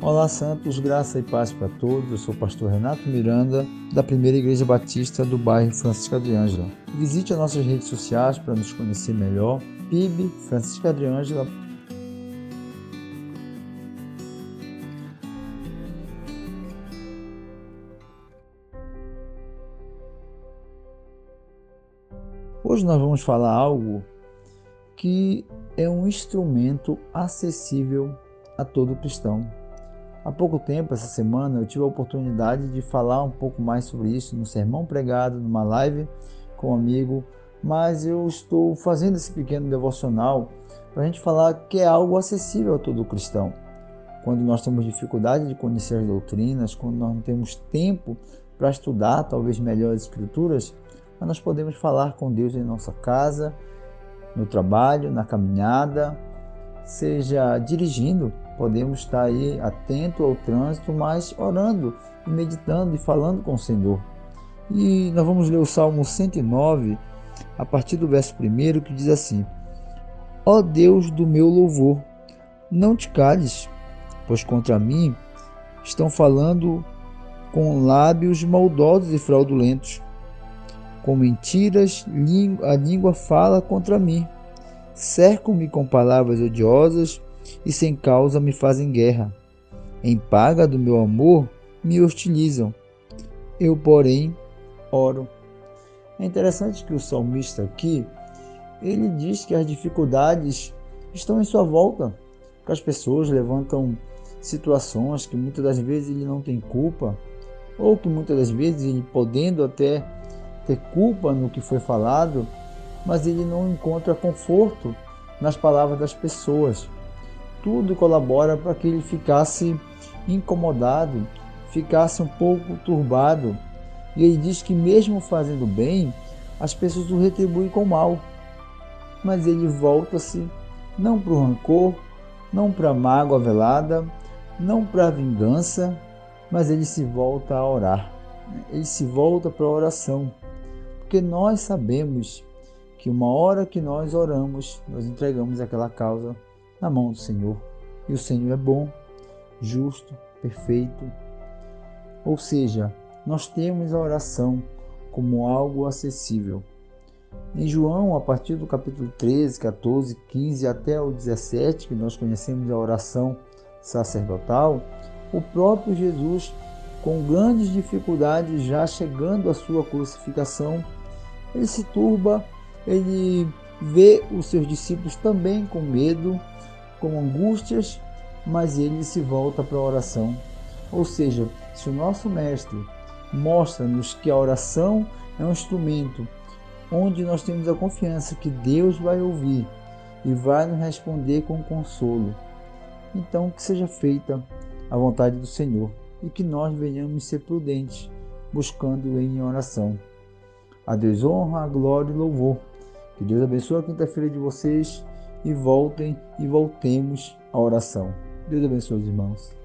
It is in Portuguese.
Olá, Santos, graça e paz para todos. Eu sou o pastor Renato Miranda, da Primeira Igreja Batista do bairro Francisca de Ângela. Visite as nossas redes sociais para nos conhecer melhor. PIB Francisca de Ângela. Hoje nós vamos falar algo que é um instrumento acessível a todo cristão Há pouco tempo, essa semana, eu tive a oportunidade de falar um pouco mais sobre isso no sermão pregado, numa live com um amigo, mas eu estou fazendo esse pequeno devocional para a gente falar que é algo acessível a todo cristão. Quando nós temos dificuldade de conhecer as doutrinas, quando nós não temos tempo para estudar talvez melhor as escrituras, nós podemos falar com Deus em nossa casa, no trabalho, na caminhada, seja dirigindo, podemos estar aí atento ao trânsito, mas orando e meditando e falando com o Senhor. E nós vamos ler o Salmo 109, a partir do verso 1, que diz assim: Ó Deus do meu louvor, não te cales, pois contra mim estão falando com lábios maldosos e fraudulentos. Com mentiras, a língua fala contra mim. Cercam-me com palavras odiosas e sem causa me fazem guerra. Em paga do meu amor me hostilizam. Eu, porém, oro. É interessante que o salmista aqui, ele diz que as dificuldades estão em sua volta, que as pessoas levantam situações que muitas das vezes ele não tem culpa, ou que muitas das vezes ele podendo até ter culpa no que foi falado, mas ele não encontra conforto nas palavras das pessoas tudo colabora para que ele ficasse incomodado, ficasse um pouco turbado. E ele diz que, mesmo fazendo bem, as pessoas o retribuem com mal. Mas ele volta-se não para o rancor, não para a mágoa velada, não para a vingança, mas ele se volta a orar. Ele se volta para a oração. Porque nós sabemos que uma hora que nós oramos, nós entregamos aquela causa na mão do Senhor. E o Senhor é bom, justo, perfeito. Ou seja, nós temos a oração como algo acessível. Em João, a partir do capítulo 13, 14, 15 até o 17, que nós conhecemos a oração sacerdotal, o próprio Jesus, com grandes dificuldades, já chegando à sua crucificação, ele se turba, ele vê os seus discípulos também com medo, com angústias, mas ele se volta para a oração. Ou seja, se o nosso mestre mostra-nos que a oração é um instrumento onde nós temos a confiança que Deus vai ouvir e vai nos responder com consolo. Então, que seja feita a vontade do Senhor e que nós venhamos ser prudentes, buscando em oração. A Deus honra, a glória e louvor. Que Deus abençoe a quinta-feira de vocês e voltem e voltemos à oração. Deus abençoe os irmãos.